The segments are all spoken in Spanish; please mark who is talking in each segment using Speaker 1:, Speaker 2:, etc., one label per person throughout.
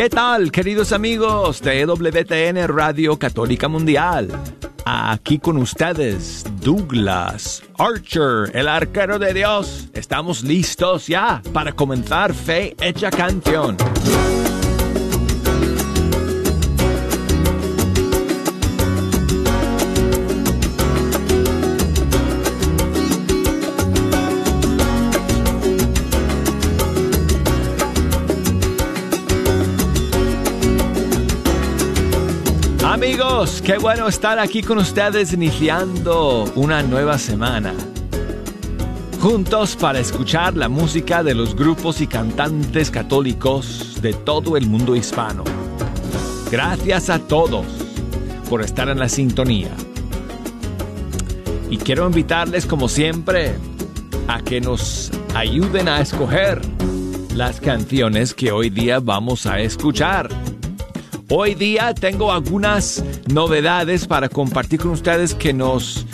Speaker 1: ¿Qué tal, queridos amigos de WTN Radio Católica Mundial? Aquí con ustedes, Douglas Archer, el arquero de Dios. Estamos listos ya para comenzar Fe Hecha Canción. Qué bueno estar aquí con ustedes iniciando una nueva semana. Juntos para escuchar la música de los grupos y cantantes católicos de todo el mundo hispano. Gracias a todos por estar en la sintonía. Y quiero invitarles como siempre a que nos ayuden a escoger las canciones que hoy día vamos a escuchar. Hoy día tengo algunas novedades para compartir con ustedes que nos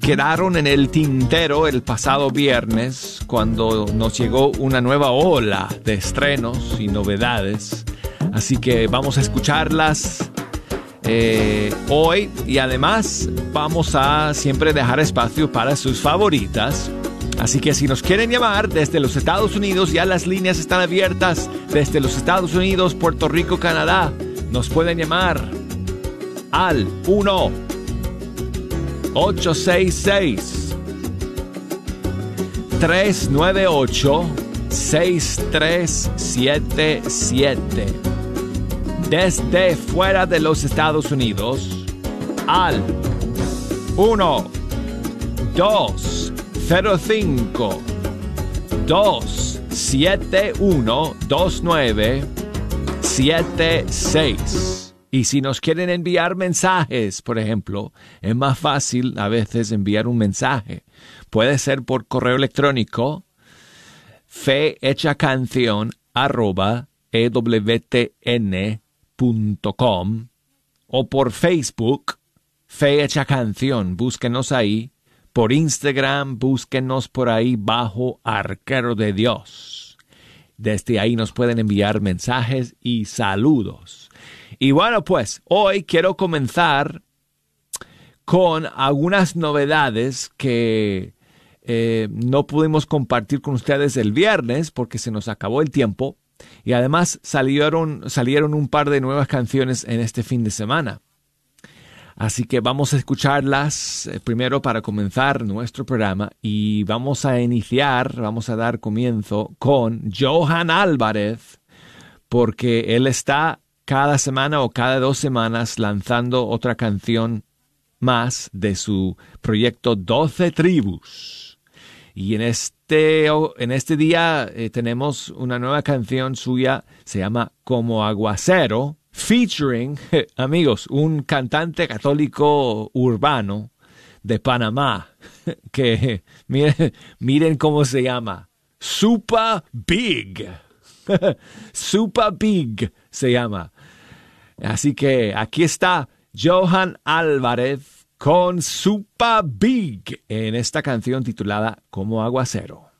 Speaker 1: quedaron en el tintero el pasado viernes cuando nos llegó una nueva ola de estrenos y novedades. Así que vamos a escucharlas eh, hoy y además vamos a siempre dejar espacio para sus favoritas. Así que si nos quieren llamar desde los Estados Unidos, ya las líneas están abiertas desde los Estados Unidos, Puerto Rico, Canadá nos pueden llamar al 1 866 398 6377 desde fuera de los Estados Unidos al 1 205 271 29 76. Y si nos quieren enviar mensajes, por ejemplo, es más fácil a veces enviar un mensaje. Puede ser por correo electrónico fehechacanción arroba ewtn.com o por Facebook Fehecha Canción. Búsquenos ahí. Por Instagram, búsquenos por ahí bajo Arquero de Dios. Desde ahí nos pueden enviar mensajes y saludos. Y bueno, pues hoy quiero comenzar con algunas novedades que eh, no pudimos compartir con ustedes el viernes porque se nos acabó el tiempo. Y además salieron, salieron un par de nuevas canciones en este fin de semana. Así que vamos a escucharlas eh, primero para comenzar nuestro programa y vamos a iniciar, vamos a dar comienzo con Johan Álvarez, porque él está cada semana o cada dos semanas lanzando otra canción más de su proyecto 12 tribus. Y en este, en este día eh, tenemos una nueva canción suya, se llama Como Aguacero, featuring, amigos, un cantante católico urbano de Panamá, que miren, miren cómo se llama, Super Big. Super Big se llama. Así que aquí está Johan Álvarez con Super Big en esta canción titulada Como Aguacero.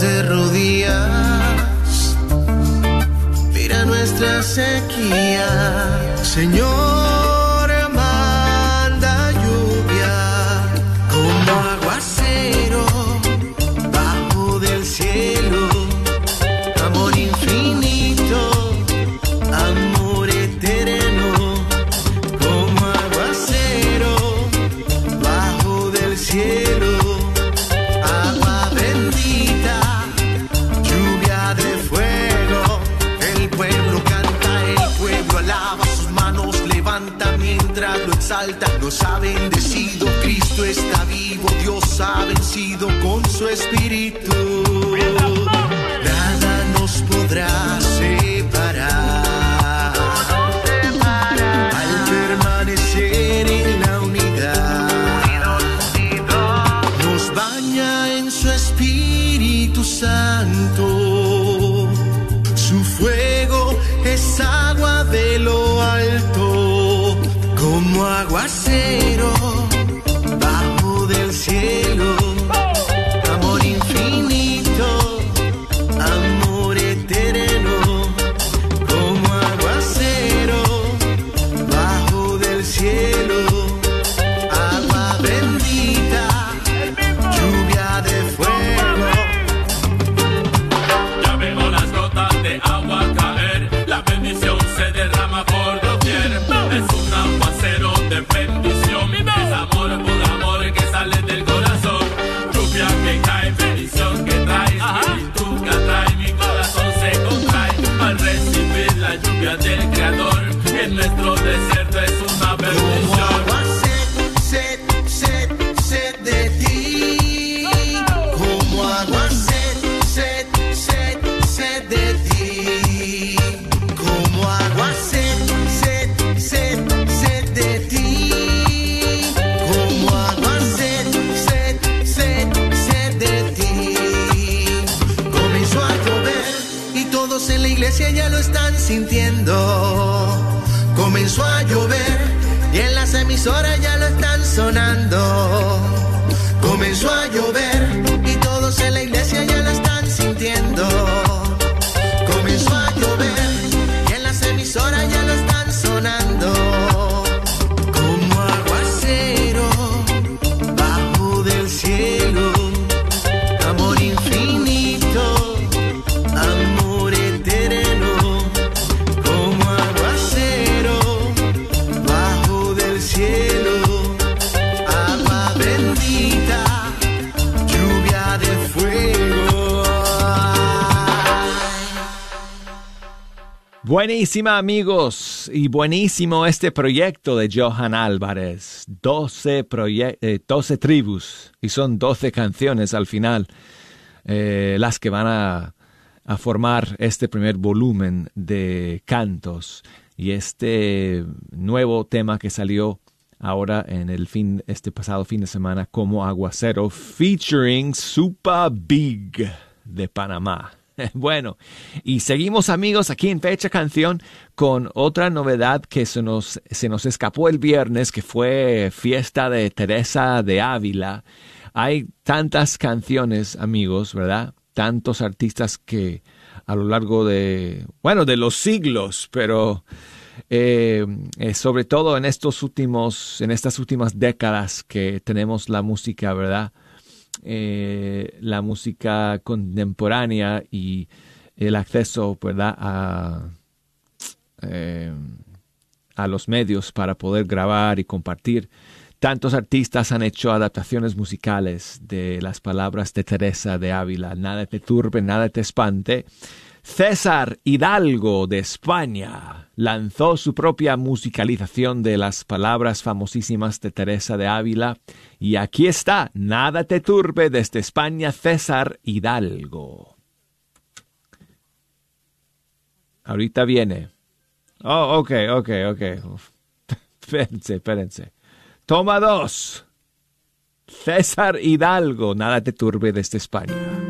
Speaker 2: De rodillas, mira nuestra sequía, Señor. Su espíritu.
Speaker 1: Buenísima amigos y buenísimo este proyecto de Johan Álvarez. 12, proye- eh, 12 tribus y son 12 canciones al final eh, las que van a, a formar este primer volumen de cantos y este nuevo tema que salió ahora en el fin este pasado fin de semana como aguacero featuring Super Big de Panamá. Bueno, y seguimos amigos aquí en Fecha Canción con otra novedad que se nos, se nos escapó el viernes, que fue fiesta de Teresa de Ávila. Hay tantas canciones, amigos, ¿verdad? Tantos artistas que a lo largo de, bueno, de los siglos, pero eh, eh, sobre todo en estos últimos, en estas últimas décadas que tenemos la música, ¿verdad? Eh, la música contemporánea y el acceso ¿verdad? A, eh, a los medios para poder grabar y compartir. Tantos artistas han hecho adaptaciones musicales de las palabras de Teresa de Ávila. Nada te turbe, nada te espante. César Hidalgo de España lanzó su propia musicalización de las palabras famosísimas de Teresa de Ávila y aquí está, nada te turbe desde España, César Hidalgo. Ahorita viene. Oh, ok, ok, ok. Espérense, espérense. Toma dos. César Hidalgo, nada te turbe desde España.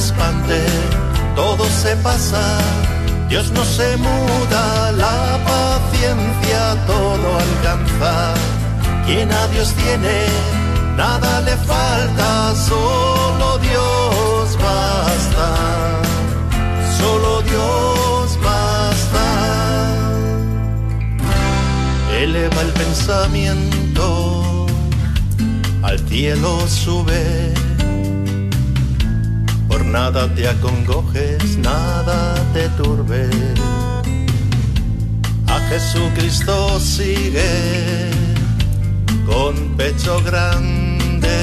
Speaker 3: Espante, todo se pasa, Dios no se muda, la paciencia todo alcanza. Quien a Dios tiene, nada le falta, solo Dios basta, solo Dios basta. Eleva el pensamiento al cielo sube. Nada te acongojes, nada te turbe. A Jesucristo sigue con pecho grande.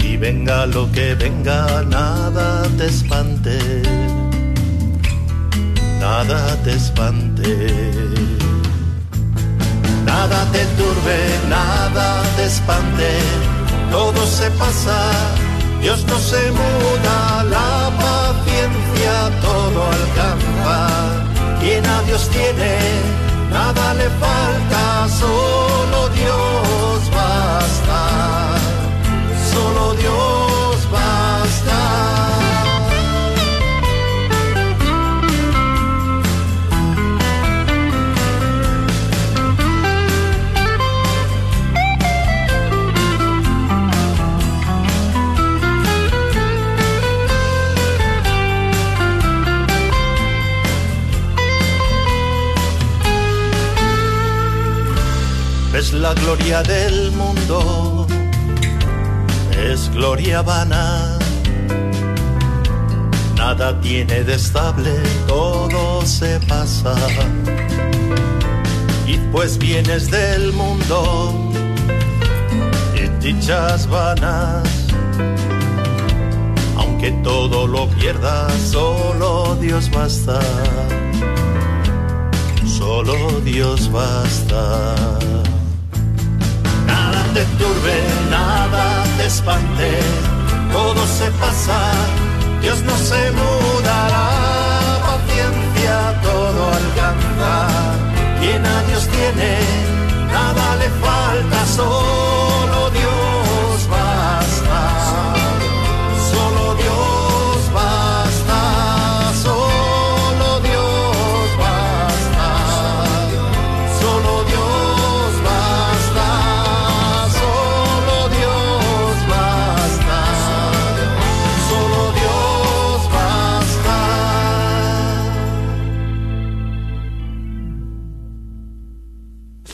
Speaker 3: Y venga lo que venga, nada te espante. Nada te espante. Nada te turbe, nada te espante, todo se pasa, Dios no se muda, la paciencia todo alcanza. Quien a Dios tiene, nada le falta, solo Dios basta, solo Dios la gloria del mundo, es gloria vana. Nada tiene de estable, todo se pasa. Y pues vienes del mundo y dichas vanas. Aunque todo lo pierdas, solo Dios basta. Solo Dios basta. Nada te turbe, nada te espante, todo se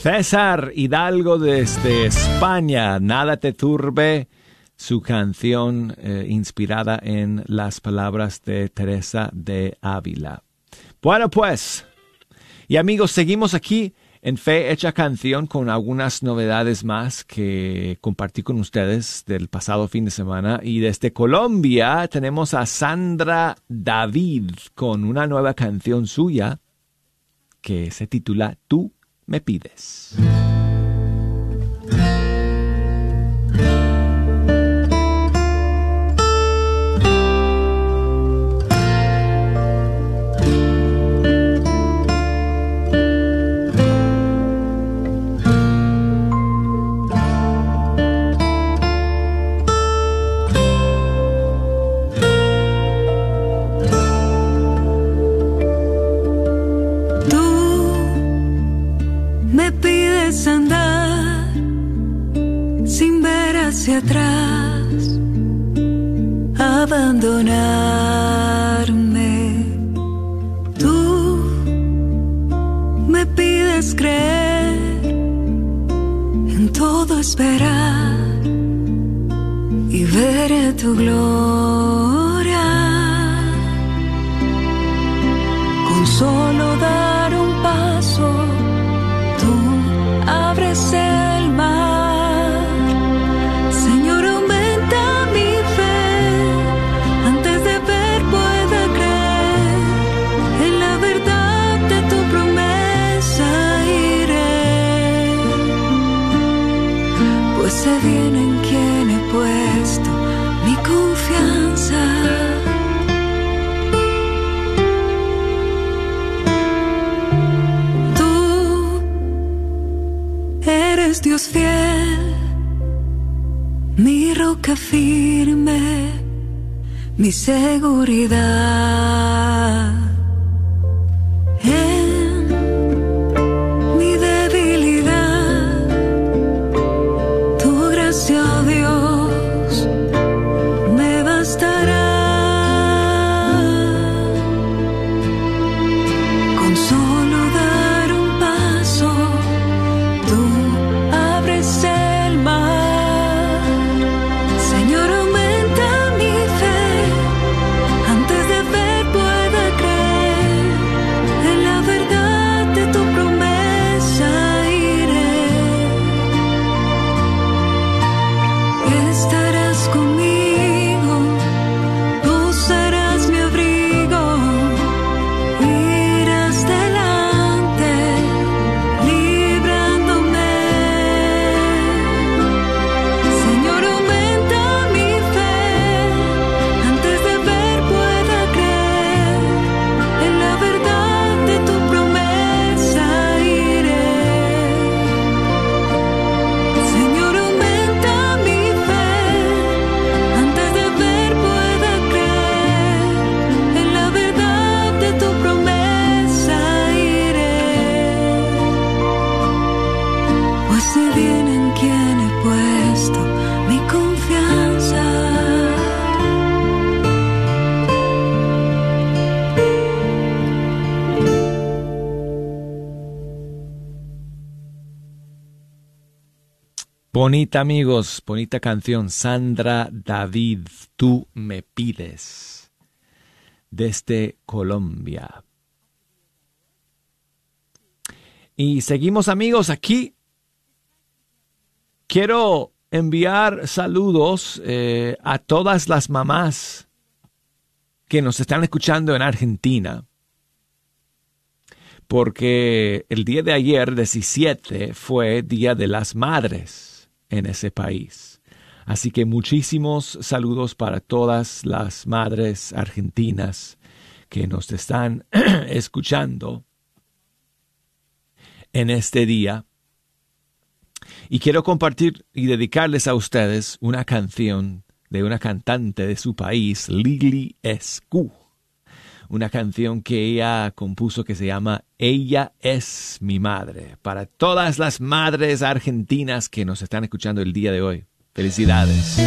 Speaker 4: César Hidalgo desde España, Nada te turbe, su canción eh, inspirada en las palabras de Teresa de Ávila. Bueno, pues, y amigos, seguimos aquí en Fe Hecha Canción con algunas novedades más que compartí con ustedes del pasado fin de semana. Y desde Colombia tenemos a Sandra David con una nueva canción suya que se titula Tú me pides. hacia atrás, abandonarme. Tú me pides creer, en todo esperar y veré tu gloria. Con solo dar un paso, tú abres el marca firme mi seguridad. Bonita amigos, bonita canción. Sandra David, tú me pides. Desde Colombia. Y seguimos amigos aquí. Quiero enviar saludos eh, a todas las mamás que nos están escuchando en Argentina. Porque el día de ayer, 17, fue Día de las Madres en ese país. Así que muchísimos saludos para todas las madres argentinas que nos están escuchando en este día. Y quiero compartir y dedicarles a ustedes una canción de una cantante de su país, Lili Escu. Una canción que ella compuso que se llama ella es mi madre. Para todas las madres argentinas que nos están escuchando el día de hoy. Felicidades.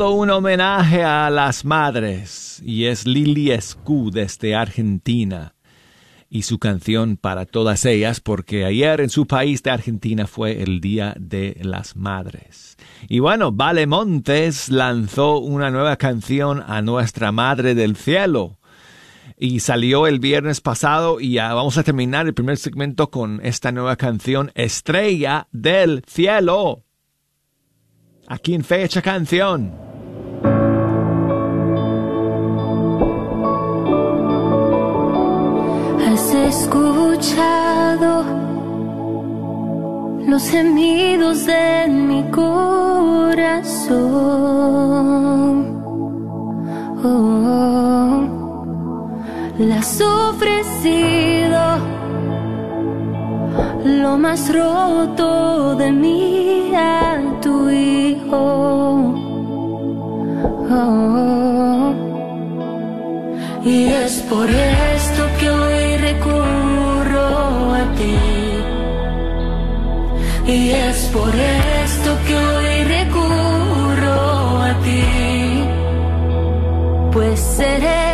Speaker 1: todo un homenaje a las madres y es Lili Escu desde Argentina y su canción para todas ellas porque ayer en su país de Argentina fue el Día de las Madres. Y bueno, Vale Montes lanzó una nueva canción a Nuestra Madre del Cielo y salió el viernes pasado y ya vamos a terminar el primer segmento con esta nueva canción Estrella del Cielo. Aquí en Fecha Canción.
Speaker 5: escuchado los gemidos de mi corazón. Oh, oh, ofrecido lo más roto de mí a tu hijo. Oh, y es por eso recurro a ti. Y es por esto que hoy recurro a ti, pues seré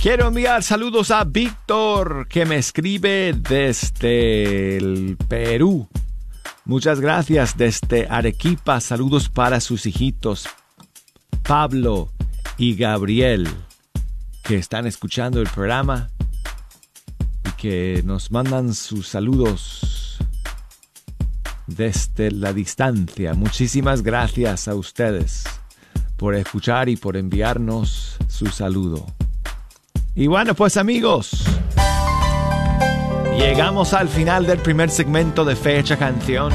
Speaker 1: Quiero enviar saludos a Víctor, que me escribe desde el Perú. Muchas gracias desde Arequipa. Saludos para sus hijitos Pablo y Gabriel, que están escuchando el programa y que nos mandan sus saludos desde la distancia. Muchísimas gracias a ustedes por escuchar y por enviarnos su saludo. Y bueno, pues amigos, llegamos al final del primer segmento de Fecha Canción.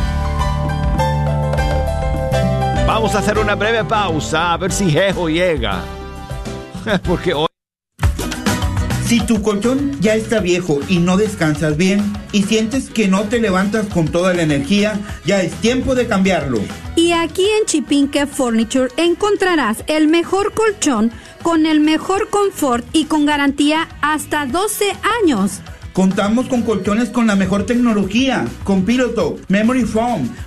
Speaker 1: Vamos a hacer una breve pausa a ver si Jejo llega. Porque hoy...
Speaker 6: Si tu colchón ya está viejo y no descansas bien y sientes que no te levantas con toda la energía, ya es tiempo de cambiarlo.
Speaker 7: Y aquí en Chipinque Furniture encontrarás el mejor colchón con el mejor confort y con garantía hasta 12 años.
Speaker 6: Contamos con colchones con la mejor tecnología, con Piloto, Memory Foam,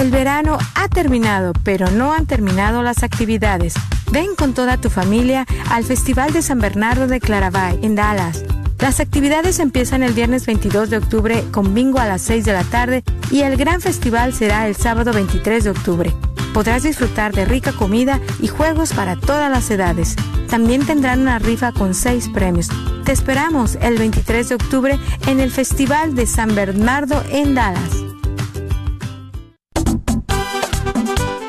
Speaker 8: El verano ha terminado, pero no han terminado las actividades. Ven con toda tu familia al Festival de San Bernardo de Claravay en Dallas. Las actividades empiezan el viernes 22 de octubre con bingo a las 6 de la tarde y el gran festival será el sábado 23 de octubre. Podrás disfrutar de rica comida y juegos para todas las edades. También tendrán una rifa con seis premios. Te esperamos el 23 de octubre en el Festival de San Bernardo en Dallas.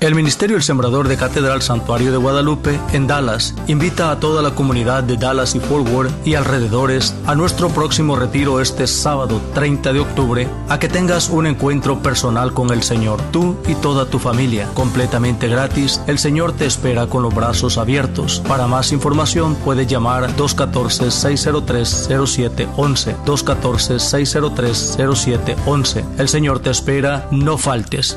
Speaker 9: El Ministerio El Sembrador de Catedral Santuario de Guadalupe en Dallas invita a toda la comunidad de Dallas y Fort Worth y alrededores a nuestro próximo retiro este sábado 30 de octubre a que tengas un encuentro personal con el Señor, tú y toda tu familia, completamente gratis. El Señor te espera con los brazos abiertos. Para más información puedes llamar 214-603-0711. 214-603-0711. El Señor te espera, no faltes.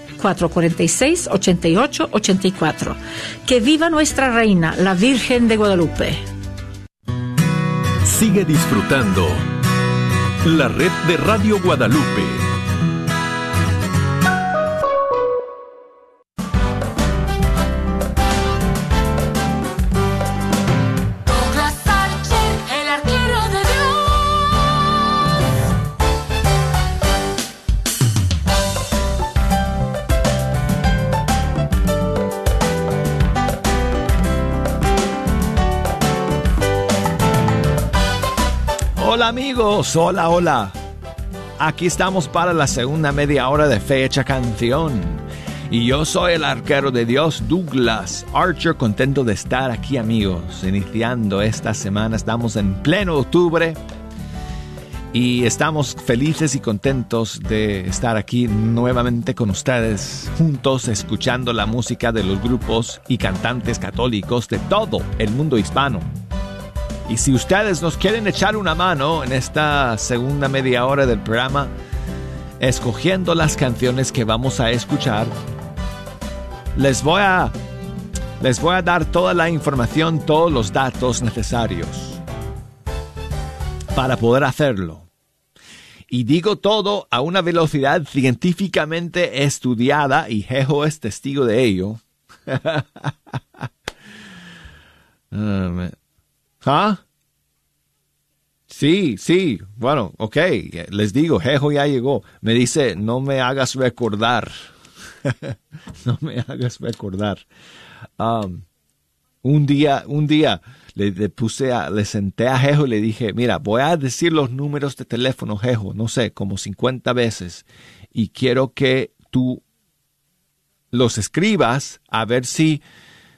Speaker 10: 446-8884. Que viva nuestra reina, la Virgen de Guadalupe.
Speaker 11: Sigue disfrutando la red de Radio Guadalupe.
Speaker 1: Hola, hola. Aquí estamos para la segunda media hora de Fecha Canción. Y yo soy el arquero de Dios, Douglas Archer, contento de estar aquí amigos. Iniciando esta semana, estamos en pleno octubre. Y estamos felices y contentos de estar aquí nuevamente con ustedes, juntos escuchando la música de los grupos y cantantes católicos de todo el mundo hispano. Y si ustedes nos quieren echar una mano en esta segunda media hora del programa, escogiendo las canciones que vamos a escuchar, les voy a les voy a dar toda la información, todos los datos necesarios para poder hacerlo. Y digo todo a una velocidad científicamente estudiada y Jejo es testigo de ello. Um, ¿Ah? Sí, sí, bueno, ok, les digo, Jejo ya llegó. Me dice, no me hagas recordar. no me hagas recordar. Um, un día, un día le, puse a, le senté a Jejo y le dije, mira, voy a decir los números de teléfono, Jejo, no sé, como 50 veces. Y quiero que tú los escribas a ver si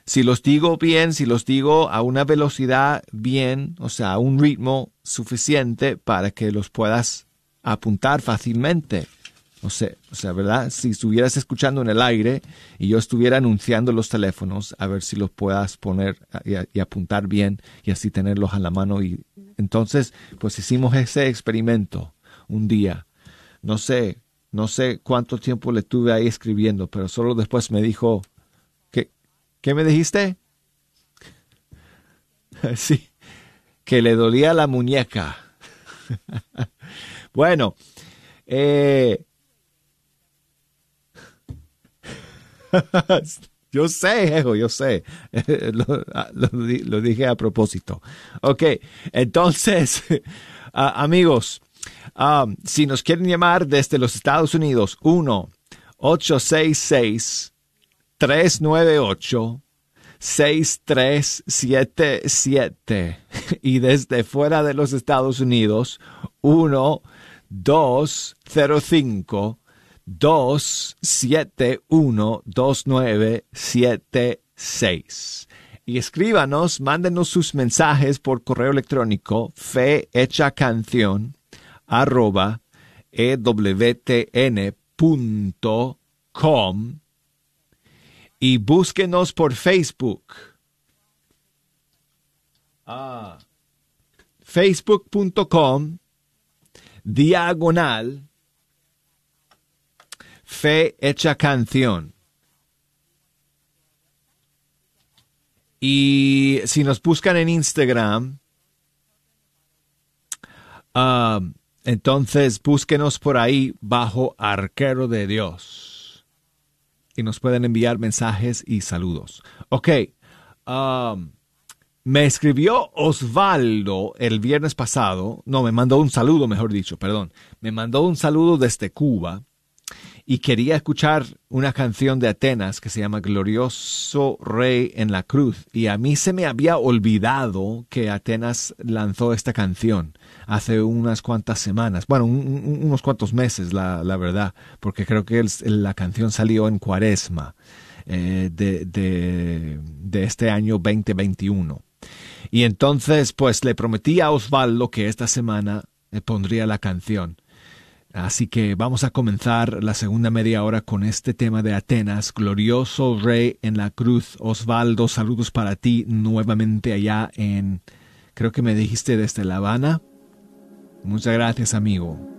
Speaker 1: si los digo bien, si los digo a una velocidad bien, o sea, a un ritmo suficiente para que los puedas apuntar fácilmente. O sea, o sea, ¿verdad? Si estuvieras escuchando en el aire y yo estuviera anunciando los teléfonos, a ver si los puedas poner y, y apuntar bien y así tenerlos a la mano. Y entonces, pues hicimos ese experimento un día. No sé, no sé cuánto tiempo le tuve ahí escribiendo, pero solo después me dijo, ¿Qué me dijiste? sí, que le dolía la muñeca. bueno, eh, yo sé, hijo, yo sé. lo, lo, dije a propósito. Ok, entonces, ah, amigos, si nos quieren llamar desde los Estados Unidos, 1 866 398 6377 y desde fuera de los Estados Unidos 1 205 271 2976 y escríbanos, mándenos sus mensajes por correo electrónico fe canción arroba ewtn.com y búsquenos por Facebook. Ah. Facebook.com diagonal fe hecha canción. Y si nos buscan en Instagram, ah, entonces búsquenos por ahí bajo arquero de Dios. Y nos pueden enviar mensajes y saludos. Ok. um, me escribió Osvaldo el viernes pasado. No, me mandó un saludo, mejor dicho, perdón. Me mandó un saludo desde Cuba y quería escuchar una canción de Atenas que se llama Glorioso Rey en la Cruz. Y a mí se me había olvidado que Atenas lanzó esta canción hace unas cuantas semanas, bueno, un, un, unos cuantos meses, la, la, verdad, porque creo que el, la canción salió en cuaresma eh, de, de, de este año 2021. Y entonces, pues le prometí a Osvaldo que esta semana le pondría la canción. Así que vamos a comenzar la segunda media hora con este tema de Atenas, glorioso rey en la cruz. Osvaldo, saludos para ti nuevamente allá en, creo que me dijiste desde La Habana. Muchas gracias, amigo.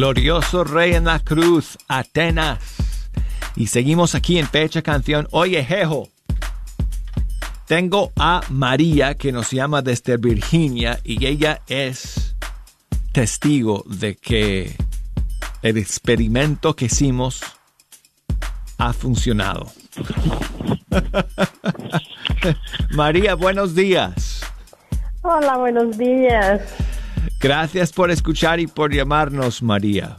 Speaker 1: Glorioso Rey en la Cruz, Atenas. Y seguimos aquí en Fecha Canción. Oye, Jejo, tengo a María que nos llama desde Virginia y ella es testigo de que el experimento que hicimos ha funcionado. María, buenos días.
Speaker 12: Hola, buenos días.
Speaker 1: Gracias por escuchar y por llamarnos, María.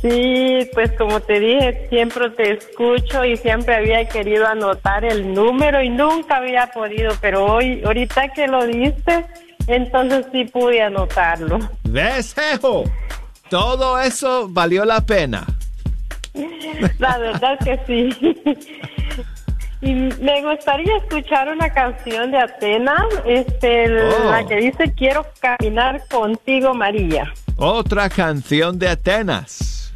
Speaker 12: Sí, pues como te dije, siempre te escucho y siempre había querido anotar el número y nunca había podido, pero hoy, ahorita que lo diste, entonces sí pude anotarlo.
Speaker 1: ¿Ves, Jejo? Todo eso valió la pena.
Speaker 12: La verdad que sí. Y me gustaría escuchar una canción de Atenas, este,
Speaker 1: Oh.
Speaker 12: la que dice Quiero caminar contigo, María.
Speaker 1: Otra canción de Atenas.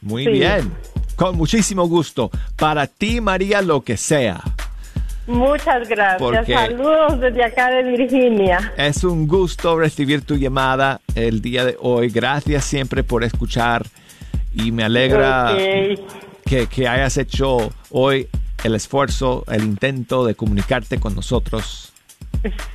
Speaker 1: Muy
Speaker 12: Sí.
Speaker 1: bien. Con muchísimo gusto. Para ti, María, lo que sea.
Speaker 12: Muchas gracias.
Speaker 1: Porque-
Speaker 12: Saludos desde acá de Virginia.
Speaker 1: Es un gusto recibir tu llamada el día de hoy. Gracias siempre por escuchar y me alegra que hayas hecho hoy el esfuerzo, el intento de comunicarte con nosotros.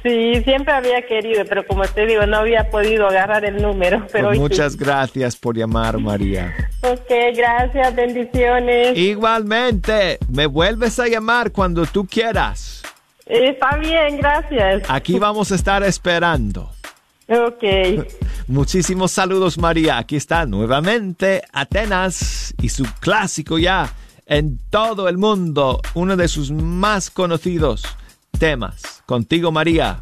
Speaker 12: Sí, siempre había querido, pero como te digo, no había podido agarrar el número. Pero
Speaker 1: Pues
Speaker 12: sí.
Speaker 1: muchas gracias por llamar, María.
Speaker 12: Ok, gracias, bendiciones.
Speaker 1: Igualmente, me vuelves a llamar cuando tú quieras.
Speaker 12: Está bien, gracias.
Speaker 1: Aquí vamos a estar esperando.
Speaker 12: Ok.
Speaker 1: Muchísimos saludos, María. Aquí está nuevamente Atenas y su clásico ya en todo el mundo, uno de sus más conocidos temas. Contigo, María.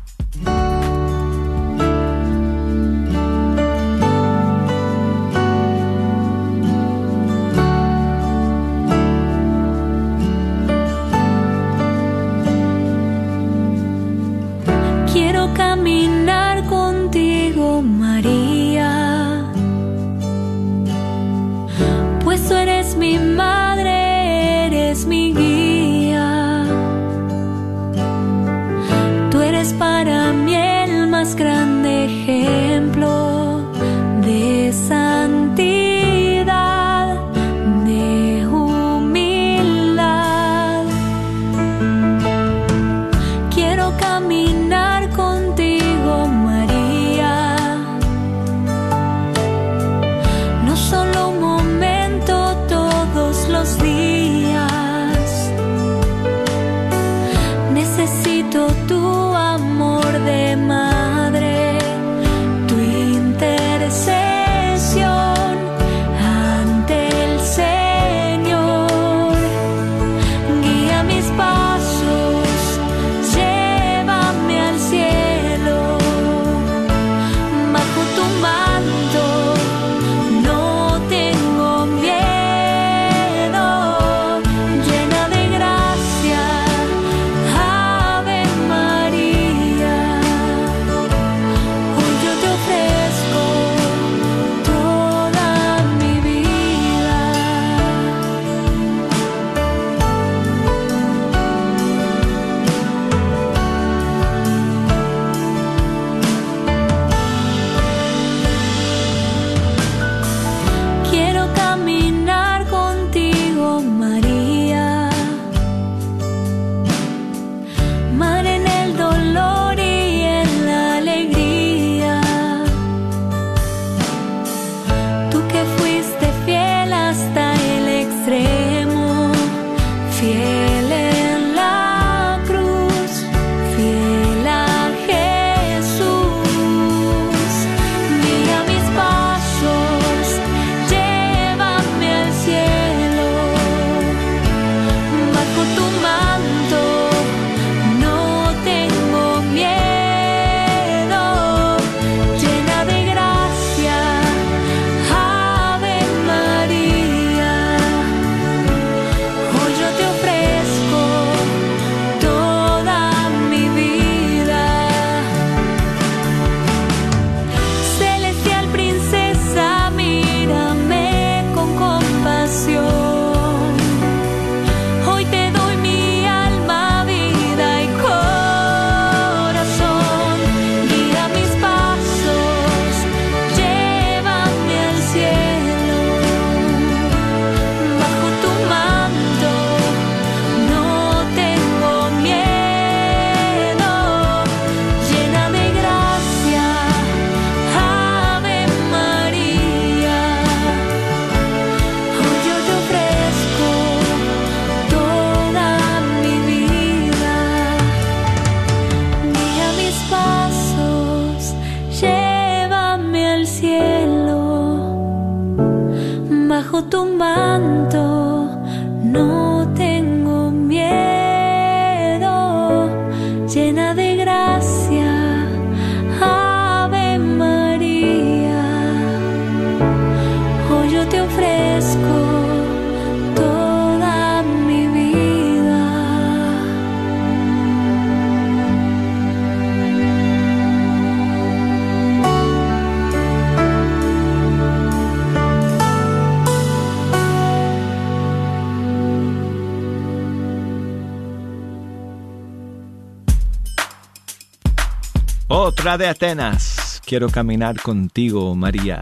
Speaker 13: De
Speaker 1: Atenas. Quiero caminar contigo, María.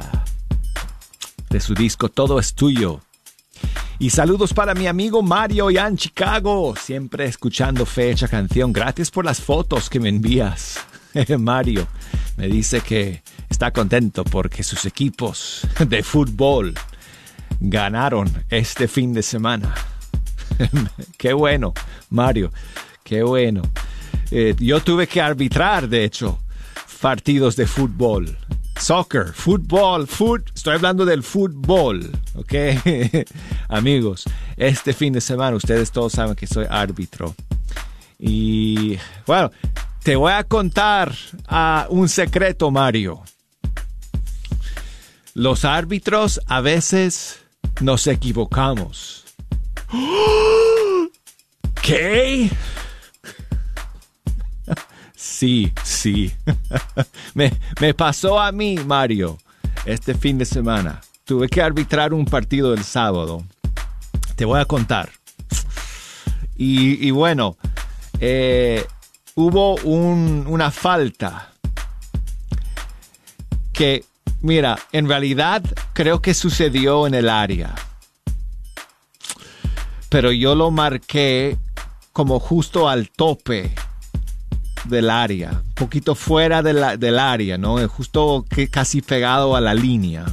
Speaker 1: De su disco Todo es tuyo. Y saludos para mi amigo Mario ya en Chicago, siempre escuchando fecha canción. Gracias por las fotos que me envías. Mario me dice que está contento porque sus equipos de fútbol ganaron este fin de semana. qué bueno, Mario, qué bueno. Eh, yo tuve que arbitrar, de hecho, partidos de fútbol. Soccer, fútbol, foot, estoy hablando del fútbol, ¿ok? Amigos, este fin de semana ustedes todos saben que soy árbitro. Y bueno, te voy a contar ah, un secreto, Mario. Los árbitros a veces nos equivocamos. ¿Qué? Sí, sí. me, me pasó a mí, Mario, este fin de semana. Tuve que arbitrar un partido el sábado. Te voy a contar. Y, bueno, eh, hubo un- una falta que, mira, en realidad creo que sucedió en el área. Pero yo lo marqué como justo al tope del área, un poquito fuera de del área, ¿no? Justo que casi pegado a la línea.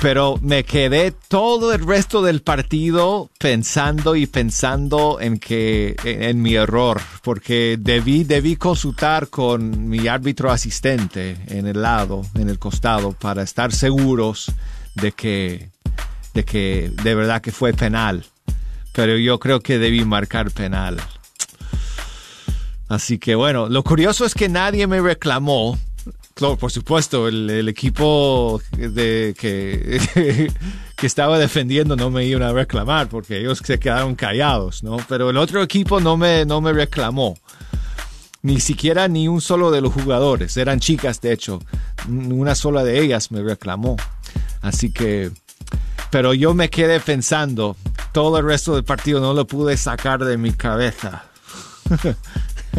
Speaker 1: Pero me quedé todo el resto del partido pensando y pensando en que en mi error, porque debí debí consultar con mi árbitro asistente en el lado, en el costado, para estar seguros de que de que de verdad que fue penal. Pero yo creo que debí marcar penal. Así que bueno, lo curioso es que nadie me reclamó. Claro, por supuesto, el, equipo de, que, que estaba defendiendo no me iban a reclamar porque ellos se quedaron callados, ¿no? Pero el otro equipo no me, no me reclamó. Ni siquiera ni un solo de los jugadores. Eran chicas, de hecho. Una sola de ellas me reclamó. Así que... Pero yo me quedé pensando, todo el resto del partido no lo pude sacar de mi cabeza.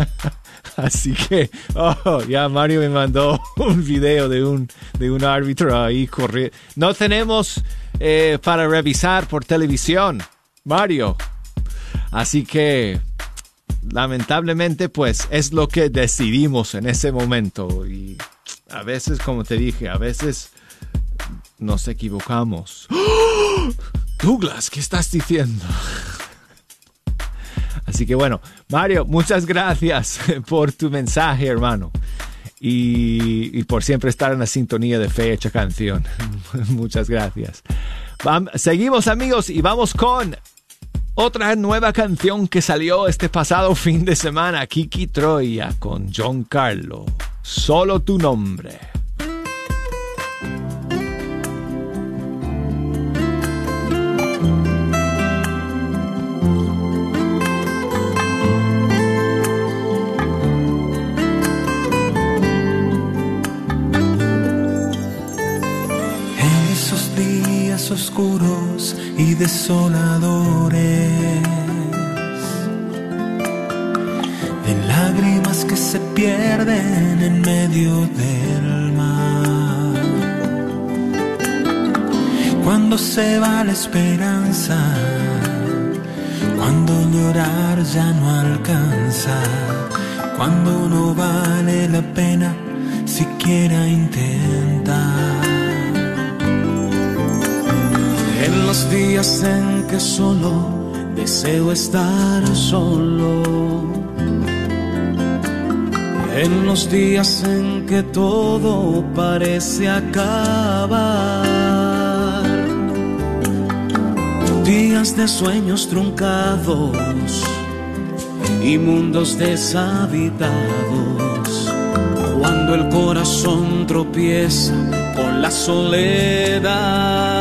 Speaker 1: Así que, oh, ya Mario me mandó un video de un, de un árbitro ahí corriendo. No tenemos eh, para revisar por televisión, Mario. Así que, lamentablemente, pues es lo que decidimos en ese momento. Y a veces, como te dije, a veces nos equivocamos. ¡Oh! Douglas, ¿qué estás diciendo? Así que bueno, Mario, muchas gracias por tu mensaje, hermano. Y, por siempre estar en la sintonía de Fe Hecha Canción. muchas gracias. Seguimos amigos y vamos con otra nueva canción que salió este pasado fin de semana. Kiki Troya con John Carlo. Solo tu nombre.
Speaker 14: Oscuros y desoladores, de lágrimas que se pierden en medio del mar. Cuando se va la esperanza, cuando llorar ya no alcanza, cuando no vale la pena siquiera intentar. Los días en que solo deseo estar solo. En los días en que todo parece acabar. días de sueños truncados y mundos deshabitados. Cuando el corazón tropieza con la soledad,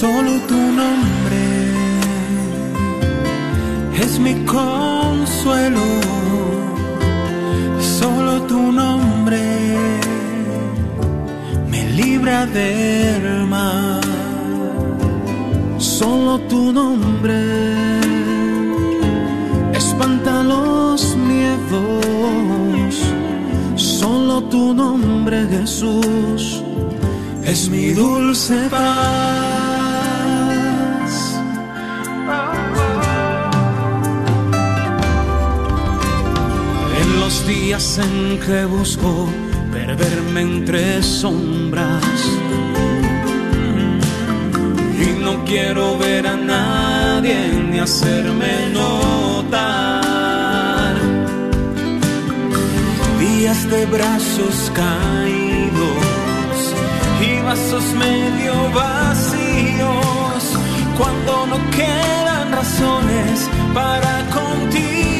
Speaker 14: solo tu nombre es mi consuelo. Solo tu nombre me libra del mal. Solo tu nombre espanta los miedos. Solo tu nombre, Jesús, es mi dulce paz. Días en que busco perderme entre sombras y no quiero ver a nadie ni hacerme notar. Días de brazos caídos y vasos medio vacíos, cuando no quedan razones para continuar.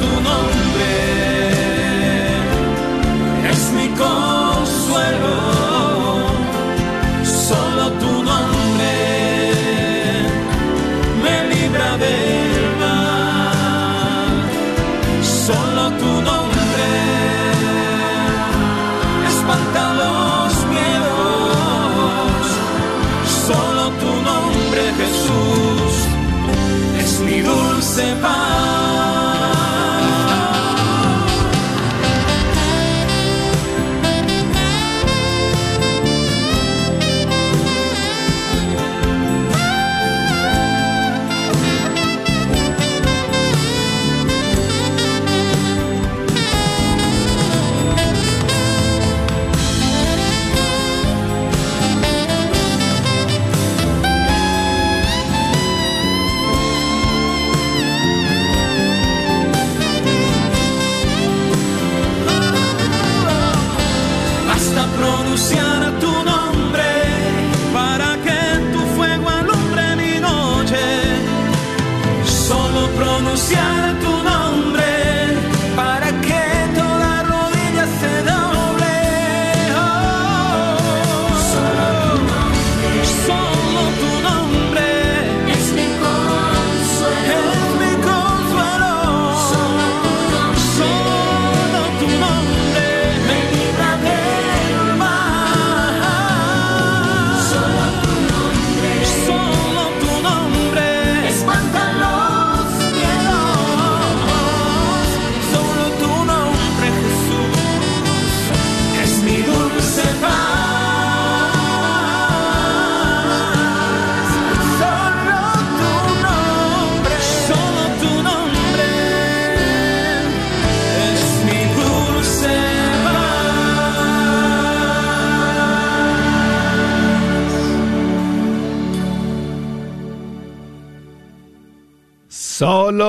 Speaker 14: Tu nombre es mi consuelo. Solo tu nombre me libra del mal. Solo tu nombre espanta los miedos. Solo tu nombre, Jesús, es mi dulce paz.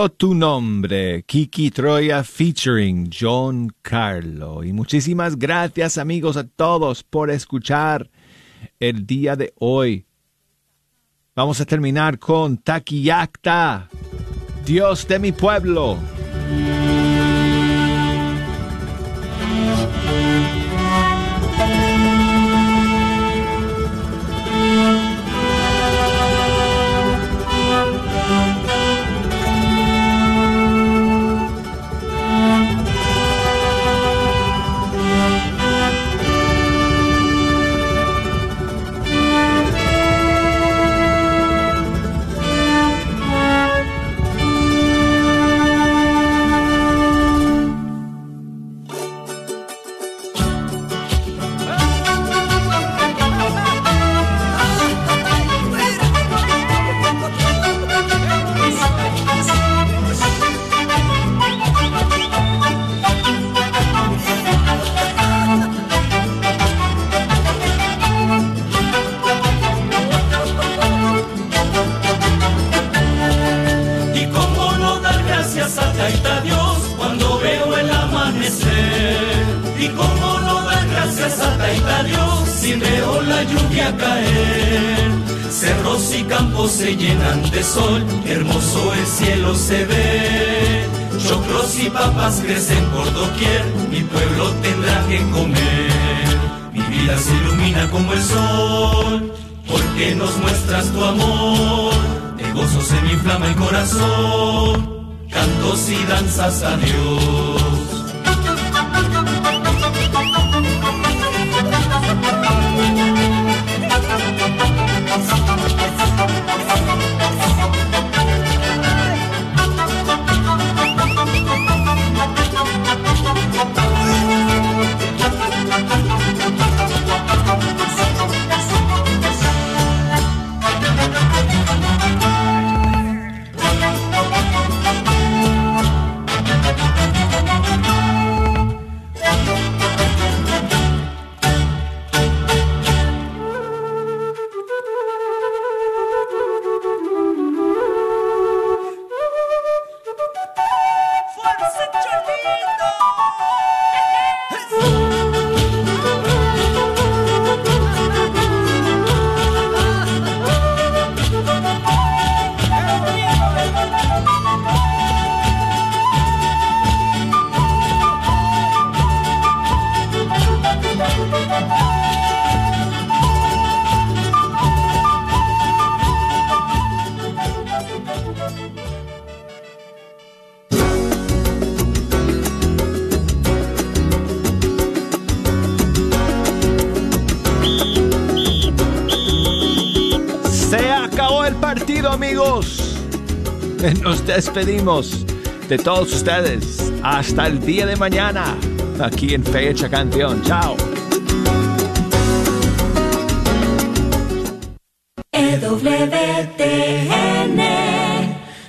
Speaker 14: Tu nombre,
Speaker 1: Kiki Troya featuring John Carlo. Y muchísimas gracias amigos a todos por escuchar el día de hoy. Vamos a terminar con Taquillacta, Dios de mi pueblo. Despedimos de todos ustedes. Hasta el día de mañana, aquí en Fecha Canción. Chao.
Speaker 5: EWTN,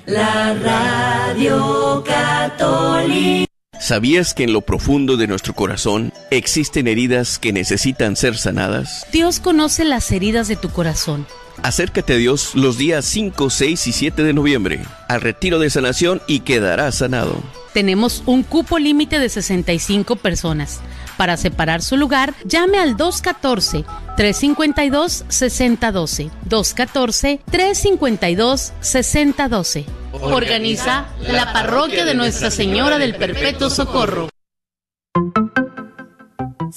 Speaker 5: la radio católica.
Speaker 15: ¿Sabías que en lo profundo de nuestro corazón existen heridas que necesitan ser sanadas?
Speaker 16: Dios conoce las heridas de tu corazón.
Speaker 15: Acércate a Dios los días 5, 6 y 7 de noviembre al retiro de sanación y quedarás sanado.
Speaker 16: Tenemos un cupo límite de 65 personas. Para separar su lugar, llame al 214-352-6012. 214-352-6012. Organiza la parroquia de Nuestra Señora del Perpetuo Socorro.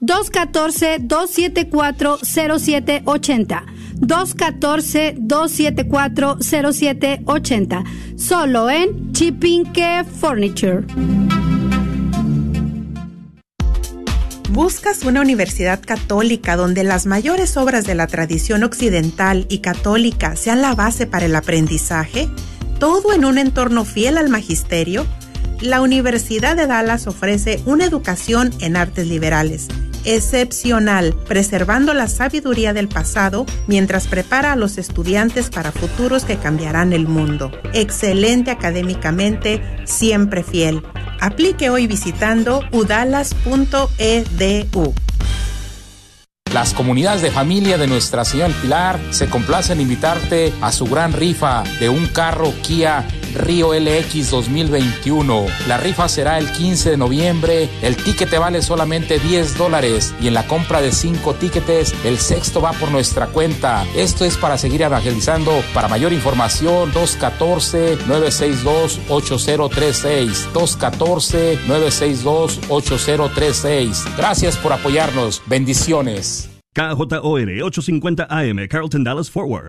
Speaker 7: 214-274-0780. 214-274-0780. Solo en Chipinque Furniture.
Speaker 17: ¿Buscas una universidad católica donde las mayores obras de la tradición occidental y católica sean la base para el aprendizaje? ¿Todo en un entorno fiel al magisterio? La Universidad de Dallas ofrece una educación en artes liberales excepcional, preservando la sabiduría del pasado mientras prepara a los estudiantes para futuros que cambiarán el mundo. Excelente académicamente, siempre fiel. Aplique hoy visitando udalas.edu.
Speaker 18: Las comunidades de familia de Nuestra Señora Pilar se complacen en invitarte a su gran rifa de un carro Kia Río LX 2021. La rifa será el 15 de noviembre. El ticket vale solamente 10 dólares y en la compra de 5 tickets el sexto va por nuestra cuenta. Esto es para seguir evangelizando. Para mayor información 214-962-8036. 214-962-8036. Gracias por apoyarnos. Bendiciones.
Speaker 19: KJOR 850 AM, Carlton Dallas Forward.